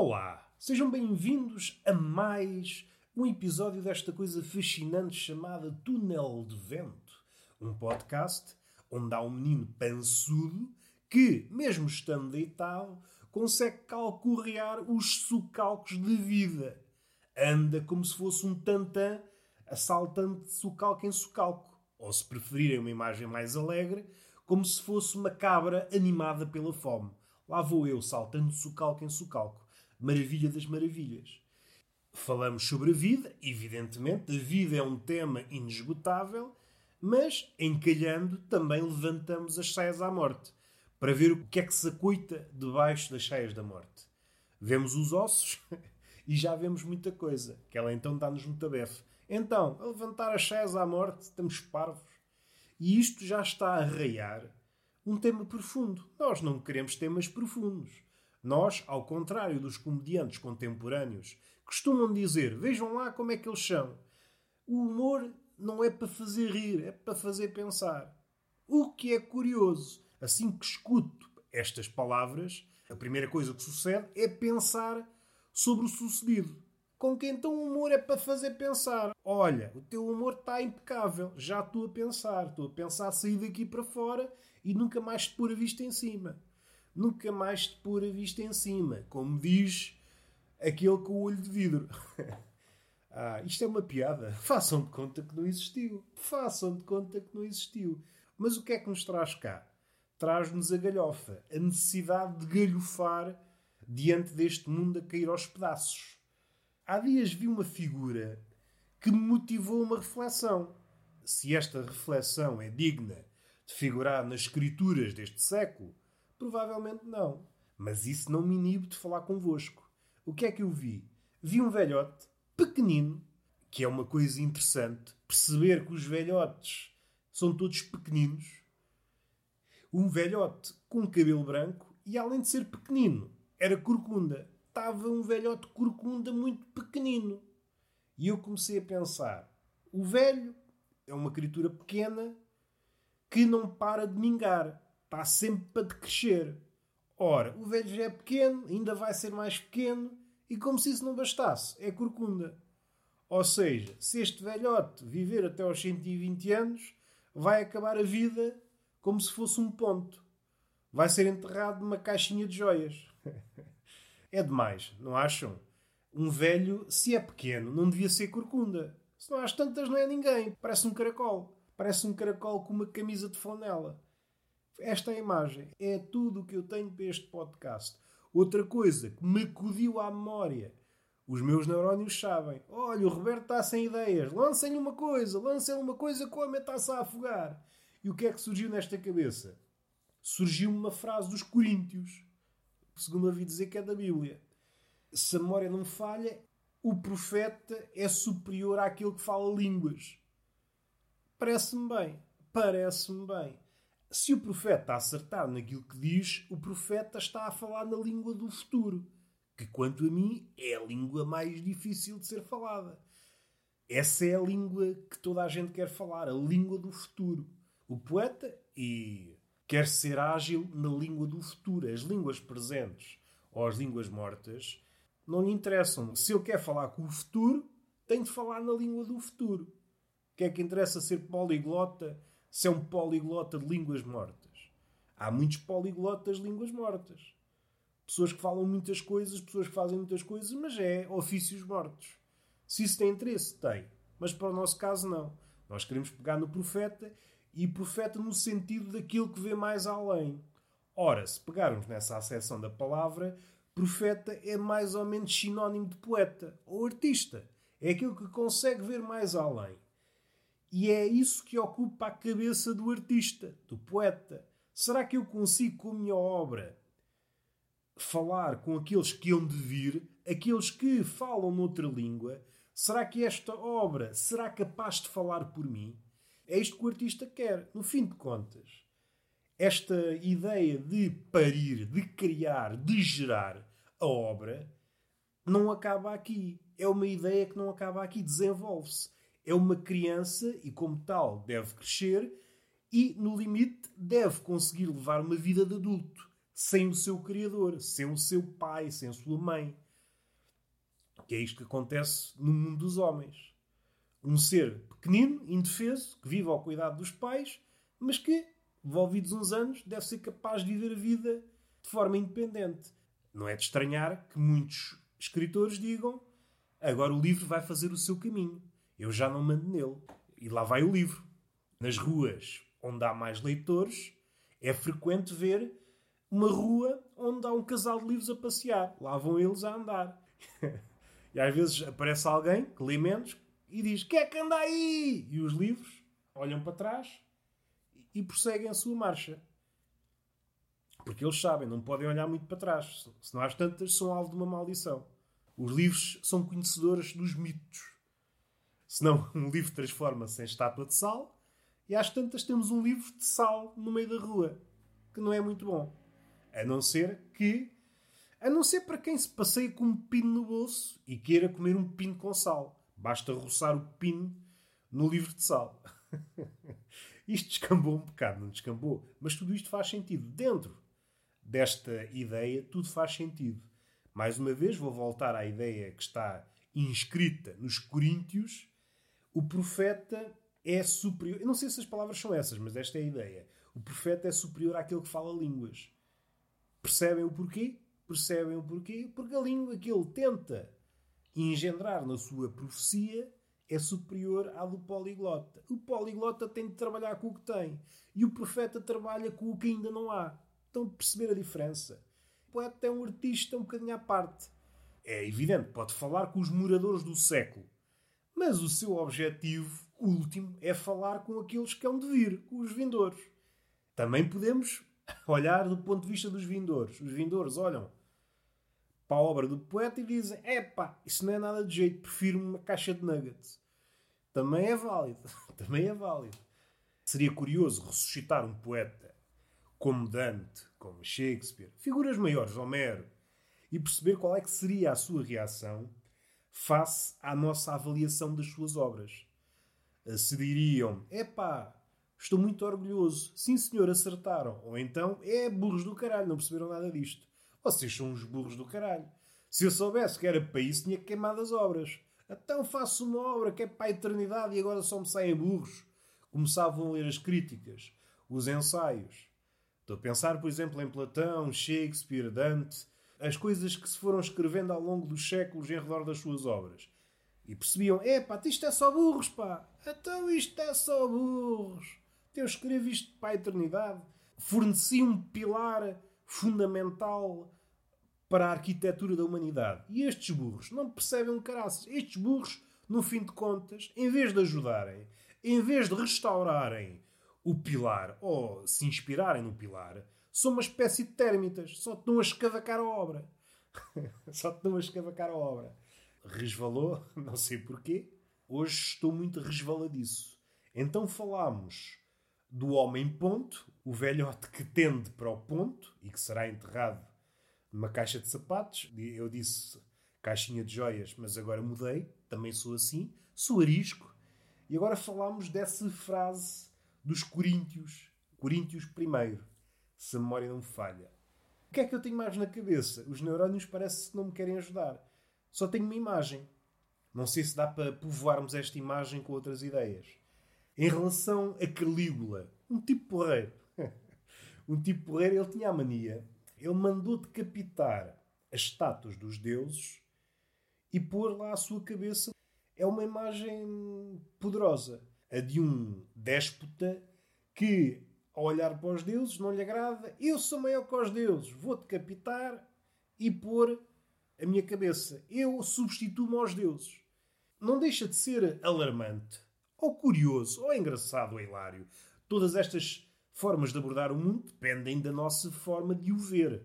Olá, sejam bem-vindos a mais um episódio desta coisa fascinante chamada Túnel de Vento, um podcast onde há um menino pançudo que, mesmo estando deitado, consegue calcorrear os socalcos de vida. Anda como se fosse um tantã assaltando de socalco em socalco. Ou, se preferirem uma imagem mais alegre, como se fosse uma cabra animada pela fome. Lá vou eu, saltando de em socalco. Maravilha das maravilhas. Falamos sobre a vida, evidentemente, a vida é um tema inesgotável, mas, encalhando, também levantamos as saias à morte, para ver o que é que se acoita debaixo das saias da morte. Vemos os ossos e já vemos muita coisa, que ela então dá-nos muita befe. Então, a levantar as saias à morte, estamos parvos. E isto já está a arraiar um tema profundo. Nós não queremos temas profundos. Nós, ao contrário dos comediantes contemporâneos, costumam dizer: vejam lá como é que eles são. O humor não é para fazer rir, é para fazer pensar. O que é curioso, assim que escuto estas palavras, a primeira coisa que sucede é pensar sobre o sucedido. Com que então o humor é para fazer pensar. Olha, o teu humor está impecável. Já estou a pensar. Estou a pensar sair daqui para fora e nunca mais te pôr a vista em cima. Nunca mais te pôr a vista em cima. Como diz aquele com o olho de vidro. ah, isto é uma piada. Façam de conta que não existiu. Façam de conta que não existiu. Mas o que é que nos traz cá? Traz-nos a galhofa. A necessidade de galhofar diante deste mundo a cair aos pedaços. Há dias vi uma figura que me motivou uma reflexão. Se esta reflexão é digna de figurar nas escrituras deste século, provavelmente não. Mas isso não me inibe de falar convosco. O que é que eu vi? Vi um velhote pequenino, que é uma coisa interessante, perceber que os velhotes são todos pequeninos. Um velhote com cabelo branco e, além de ser pequenino, era corcunda estava um velhote corcunda muito pequenino. E eu comecei a pensar: o velho é uma criatura pequena que não para de mingar, está sempre para decrescer. Ora, o velho já é pequeno, ainda vai ser mais pequeno, e como se isso não bastasse, é corcunda. Ou seja, se este velhote viver até aos 120 anos, vai acabar a vida como se fosse um ponto. Vai ser enterrado numa caixinha de joias. É demais, não acham? Um velho, se é pequeno, não devia ser corcunda. Se não às tantas, não é ninguém. Parece um caracol. Parece um caracol com uma camisa de flanela. Esta imagem. É tudo o que eu tenho para este podcast. Outra coisa que me acudiu à memória. Os meus neurónios sabem. Olha, o Roberto está sem ideias. Lancem-lhe uma coisa. Lancem-lhe uma coisa como está-se a afogar. E o que é que surgiu nesta cabeça? Surgiu uma frase dos Coríntios segundo ouvi dizer que é da Bíblia. Se a memória não falha, o profeta é superior àquele que fala línguas. Parece-me bem. Parece-me bem. Se o profeta acertar naquilo que diz, o profeta está a falar na língua do futuro, que, quanto a mim, é a língua mais difícil de ser falada. Essa é a língua que toda a gente quer falar, a língua do futuro. O poeta, e quer ser ágil na língua do futuro. As línguas presentes ou as línguas mortas não lhe interessam. Se eu quero falar com o futuro, tenho de falar na língua do futuro. O que é que interessa ser poliglota se é um poliglota de línguas mortas? Há muitos poliglotas de línguas mortas. Pessoas que falam muitas coisas, pessoas que fazem muitas coisas, mas é ofícios mortos. Se isso tem interesse, tem. Mas para o nosso caso, não. Nós queremos pegar no profeta e profeta no sentido daquilo que vê mais além. Ora, se pegarmos nessa acessão da palavra, profeta é mais ou menos sinónimo de poeta ou artista. É aquilo que consegue ver mais além. E é isso que ocupa a cabeça do artista, do poeta. Será que eu consigo, com a minha obra, falar com aqueles que hão de vir, aqueles que falam noutra língua? Será que esta obra será capaz de falar por mim? É isto que o artista quer. No fim de contas, esta ideia de parir, de criar, de gerar a obra não acaba aqui. É uma ideia que não acaba aqui, desenvolve-se. É uma criança e, como tal, deve crescer e, no limite, deve conseguir levar uma vida de adulto, sem o seu criador, sem o seu pai, sem a sua mãe. Que é isto que acontece no mundo dos homens. Um ser pequenino, indefeso, que vive ao cuidado dos pais, mas que, envolvidos uns anos, deve ser capaz de viver a vida de forma independente. Não é de estranhar que muitos escritores digam agora o livro vai fazer o seu caminho. Eu já não mando nele. E lá vai o livro. Nas ruas onde há mais leitores, é frequente ver uma rua onde há um casal de livros a passear. Lá vão eles a andar. e às vezes aparece alguém que lê menos e diz: Quem é que anda aí? E os livros olham para trás e prosseguem a sua marcha. Porque eles sabem, não podem olhar muito para trás. Se não às tantas, são alvo de uma maldição. Os livros são conhecedores dos mitos. Senão, um livro transforma-se em estátua de sal e às tantas temos um livro de sal no meio da rua, que não é muito bom. A não ser que. A não ser para quem se passeia com um pino no bolso e queira comer um pino com sal. Basta roçar o pino no livro de sal. isto descambou um bocado, não descambou? Mas tudo isto faz sentido. Dentro desta ideia, tudo faz sentido. Mais uma vez, vou voltar à ideia que está inscrita nos Coríntios. O profeta é superior. Eu não sei se as palavras são essas, mas esta é a ideia. O profeta é superior àquele que fala línguas. Percebem o porquê? Percebem o porquê? Porque a língua que ele tenta engendrar na sua profecia é superior à do poliglota. O poliglota tem de trabalhar com o que tem e o profeta trabalha com o que ainda não há. Estão a perceber a diferença? O poeta é um artista um bocadinho à parte. É evidente, pode falar com os moradores do século, mas o seu objetivo último é falar com aqueles que hão de vir, com os vindores. Também podemos olhar do ponto de vista dos vindores. Os vindores olham para a obra do poeta e dizem: epá, isso não é nada de jeito, prefiro uma caixa de nuggets. Também é válido. Também é válido. Seria curioso ressuscitar um poeta como Dante, como Shakespeare, figuras maiores, Homero, e perceber qual é que seria a sua reação face à nossa avaliação das suas obras. Se diriam, epá, estou muito orgulhoso, sim senhor, acertaram. Ou então, é burros do caralho, não perceberam nada disto. Vocês são uns burros do caralho. Se eu soubesse que era para isso, tinha queimado as obras. Então faço uma obra que é para a eternidade e agora só me saem burros. Começavam a ler as críticas, os ensaios. Estou a pensar, por exemplo, em Platão, Shakespeare, Dante, as coisas que se foram escrevendo ao longo dos séculos em redor das suas obras. E percebiam, é pá, isto é só burros, pá. Então isto é só burros. Eu escrevo isto para a eternidade. Forneci um pilar fundamental para a arquitetura da humanidade. E estes burros não percebem um caraças. Estes burros, no fim de contas, em vez de ajudarem, em vez de restaurarem o pilar ou se inspirarem no pilar, são uma espécie de térmitas. Só estão a escavacar a obra. Só estão a escavacar a obra. Resvalou, não sei porquê. Hoje estou muito resvaladiço. Então falámos do homem ponto, o velhote que tende para o ponto e que será enterrado numa caixa de sapatos. Eu disse caixinha de joias, mas agora mudei, também sou assim, sou arisco. E agora falamos dessa frase dos Coríntios, Coríntios primeiro, se a memória não me falha. O que é que eu tenho mais na cabeça? Os neurónios parece que não me querem ajudar. Só tenho uma imagem. Não sei se dá para povoarmos esta imagem com outras ideias. Em relação a Calígula, um tipo porreiro. um tipo porreiro, ele tinha a mania. Ele mandou decapitar as estátuas dos deuses e pôr lá a sua cabeça. É uma imagem poderosa. A de um déspota que, ao olhar para os deuses, não lhe agrada. Eu sou maior que os deuses. Vou decapitar e pôr a minha cabeça. Eu substituo-me aos deuses. Não deixa de ser alarmante, ou curioso, ou engraçado, ou hilário. Todas estas formas de abordar o mundo dependem da nossa forma de o ver.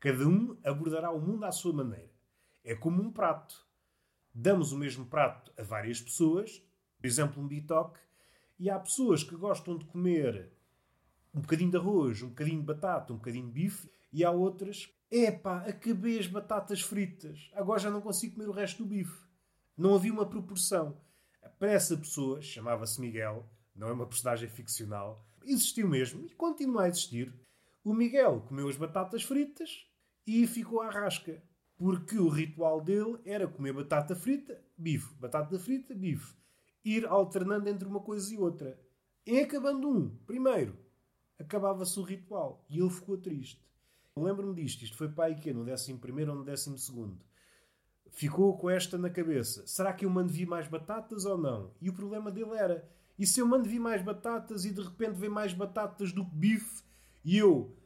Cada um abordará o mundo à sua maneira. É como um prato. Damos o mesmo prato a várias pessoas, por exemplo, um bitoque, e há pessoas que gostam de comer um bocadinho de arroz, um bocadinho de batata, um bocadinho de bife, e há outras Epá, acabei as batatas fritas. Agora já não consigo comer o resto do bife. Não havia uma proporção. Para essa pessoa, chamava-se Miguel, não é uma personagem ficcional, existiu mesmo e continua a existir. O Miguel comeu as batatas fritas e ficou à rasca. Porque o ritual dele era comer batata frita, bife, batata frita, bife. Ir alternando entre uma coisa e outra. Em acabando um, primeiro, acabava-se o ritual. E ele ficou triste. Lembro-me disto. Isto foi aí que no 11 ou no 12 ficou com esta na cabeça. Será que eu mando vir mais batatas ou não? E o problema dele era: e se eu mando vir mais batatas e de repente vem mais batatas do que bife e eu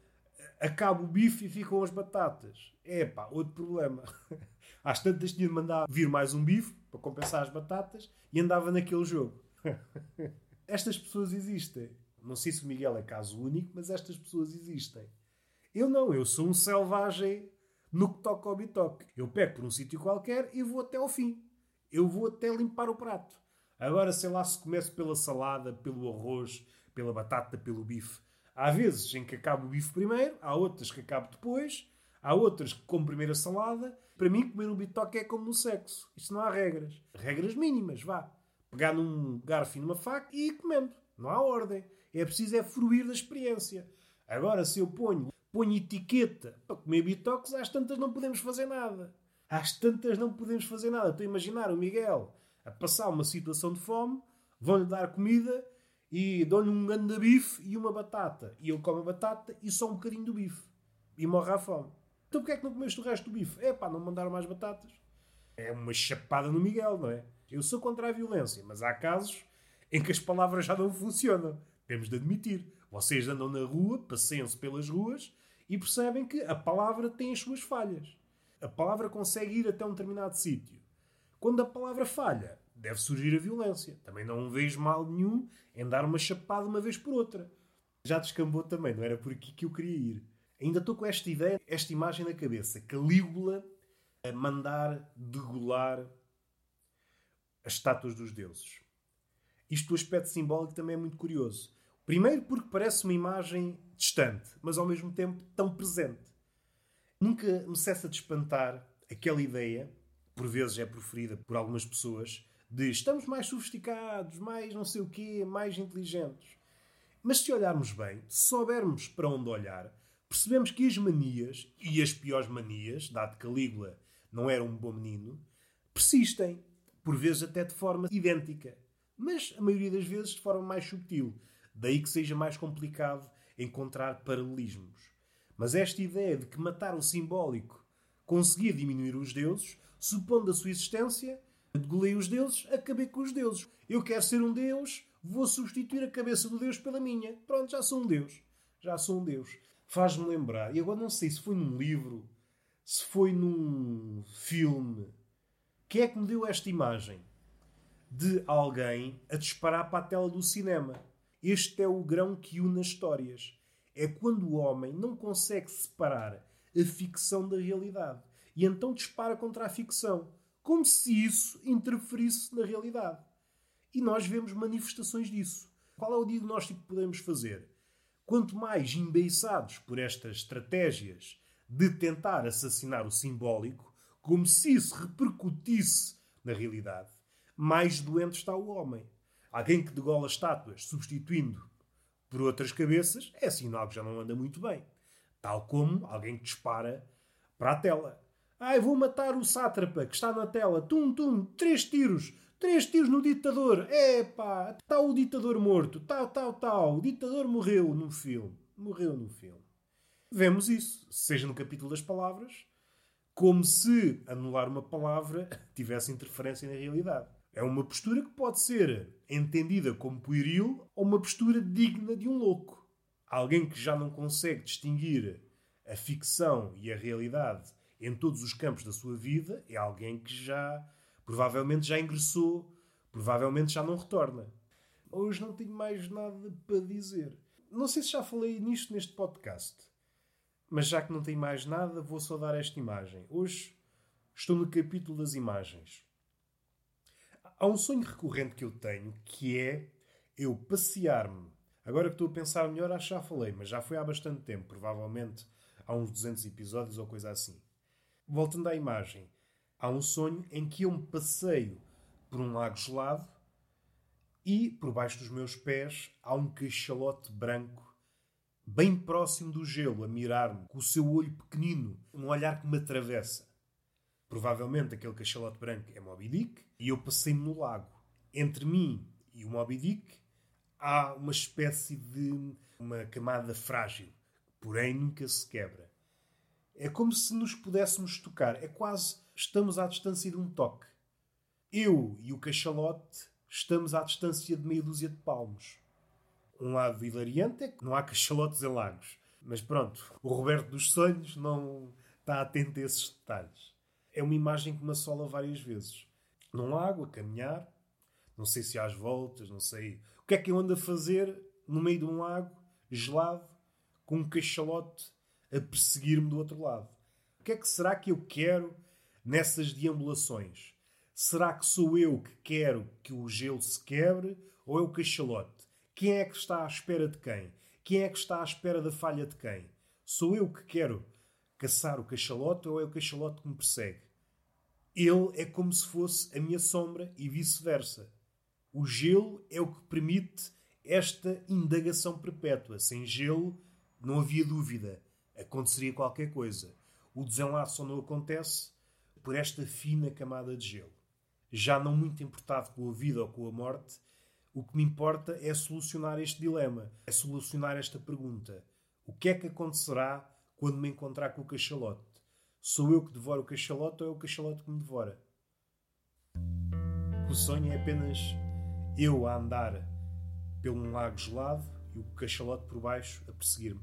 acabo o bife e ficam as batatas? É pá, outro problema. Às tantas tinha de mandar vir mais um bife para compensar as batatas e andava naquele jogo. estas pessoas existem. Não sei se o Miguel é caso único, mas estas pessoas existem. Eu não, eu sou um selvagem no que toca ao bitoque. Eu pego por um sítio qualquer e vou até ao fim. Eu vou até limpar o prato. Agora, sei lá se começo pela salada, pelo arroz, pela batata, pelo bife. Há vezes em que acabo o bife primeiro, há outras que acabo depois, há outras que como primeiro a salada. Para mim, comer um bitoque é como no sexo. Isto não há regras. Regras mínimas, vá. Pegar num garfo e numa faca e ir comendo. Não há ordem. É preciso é fruir da experiência. Agora, se eu ponho ponho etiqueta para comer bitoques, às tantas não podemos fazer nada. Às tantas não podemos fazer nada. Estou a imaginar o Miguel a passar uma situação de fome, vão-lhe dar comida e dão-lhe um grande bife e uma batata. E ele come a batata e só um bocadinho do bife. E morre à fome. Então porquê é que não comeste o resto do bife? É pá, não mandaram mais batatas. É uma chapada no Miguel, não é? Eu sou contra a violência, mas há casos em que as palavras já não funcionam. Temos de admitir. Vocês andam na rua, passeiam-se pelas ruas e percebem que a palavra tem as suas falhas. A palavra consegue ir até um determinado sítio. Quando a palavra falha, deve surgir a violência. Também não vejo mal nenhum em dar uma chapada uma vez por outra. Já descambou também, não era por aqui que eu queria ir. Ainda estou com esta ideia, esta imagem na cabeça. Calígula a mandar degolar as estátuas dos deuses. Isto, o aspecto simbólico, também é muito curioso. Primeiro porque parece uma imagem distante, mas ao mesmo tempo tão presente. Nunca me cessa de espantar aquela ideia, por vezes é proferida por algumas pessoas, de estamos mais sofisticados, mais não sei o quê, mais inteligentes. Mas se olharmos bem, se soubermos para onde olhar, percebemos que as manias, e as piores manias, dado Calígula não era um bom menino, persistem, por vezes até de forma idêntica, mas a maioria das vezes de forma mais subtil. Daí que seja mais complicado encontrar paralelismos. Mas esta ideia de que matar o simbólico conseguia diminuir os deuses, supondo a sua existência, degolei os deuses, acabei com os deuses. Eu quero ser um deus, vou substituir a cabeça do deus pela minha. Pronto, já sou um deus. Já sou um deus. Faz-me lembrar, e agora não sei se foi num livro, se foi num filme. Quem é que me deu esta imagem? De alguém a disparar para a tela do cinema. Este é o grão que une as histórias. É quando o homem não consegue separar a ficção da realidade e então dispara contra a ficção, como se isso interferisse na realidade. E nós vemos manifestações disso. Qual é o diagnóstico que podemos fazer? Quanto mais embeiçados por estas estratégias de tentar assassinar o simbólico, como se isso repercutisse na realidade, mais doente está o homem. Alguém que degola estátuas substituindo por outras cabeças é sinal que já não anda muito bem. Tal como alguém que dispara para a tela. Ai, vou matar o sátrapa que está na tela. Tum, tum, três tiros. Três tiros no ditador. Epá, está o ditador morto. Tal, tal, tal. O ditador morreu no filme. Morreu no filme. Vemos isso, seja no capítulo das palavras, como se anular uma palavra tivesse interferência na realidade. É uma postura que pode ser entendida como pueril ou uma postura digna de um louco. Alguém que já não consegue distinguir a ficção e a realidade em todos os campos da sua vida é alguém que já provavelmente já ingressou, provavelmente já não retorna. Hoje não tenho mais nada para dizer. Não sei se já falei nisto neste podcast, mas já que não tenho mais nada, vou só dar esta imagem. Hoje estou no capítulo das imagens. Há um sonho recorrente que eu tenho que é eu passear-me. Agora que estou a pensar melhor, acho que já falei, mas já foi há bastante tempo, provavelmente há uns 200 episódios ou coisa assim. Voltando à imagem, há um sonho em que eu me passeio por um lago gelado e por baixo dos meus pés há um cachalote branco bem próximo do gelo a mirar-me com o seu olho pequenino, um olhar que me atravessa. Provavelmente aquele cachalote branco é Moby Dick e eu passei-me no lago. Entre mim e o Moby Dick há uma espécie de uma camada frágil, porém nunca se quebra. É como se nos pudéssemos tocar, é quase estamos à distância de um toque. Eu e o cachalote estamos à distância de meia dúzia de palmos. Um lado hilariante é que não há cachalotes em lagos. Mas pronto, o Roberto dos Sonhos não está atento a esses detalhes. É uma imagem que me assola várias vezes. Num lago, a caminhar, não sei se as voltas, não sei. O que é que eu ando a fazer no meio de um lago, gelado, com um cachalote a perseguir-me do outro lado? O que é que será que eu quero nessas deambulações? Será que sou eu que quero que o gelo se quebre ou é o cachalote? Quem é que está à espera de quem? Quem é que está à espera da falha de quem? Sou eu que quero caçar o cachalote ou é o cachalote que me persegue? Ele é como se fosse a minha sombra e vice-versa. O gelo é o que permite esta indagação perpétua. Sem gelo, não havia dúvida. Aconteceria qualquer coisa. O desenlace só não acontece por esta fina camada de gelo. Já não muito importado com a vida ou com a morte, o que me importa é solucionar este dilema, é solucionar esta pergunta. O que é que acontecerá quando me encontrar com o cachalote? Sou eu que devoro o cachalote ou é o cachalote que me devora? O sonho é apenas eu a andar pelo lago gelado e o cachalote por baixo a perseguir-me.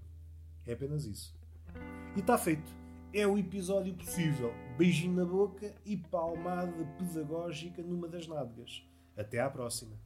É apenas isso. E está feito. É o episódio possível. Beijinho na boca e palmada pedagógica numa das nádegas. Até à próxima.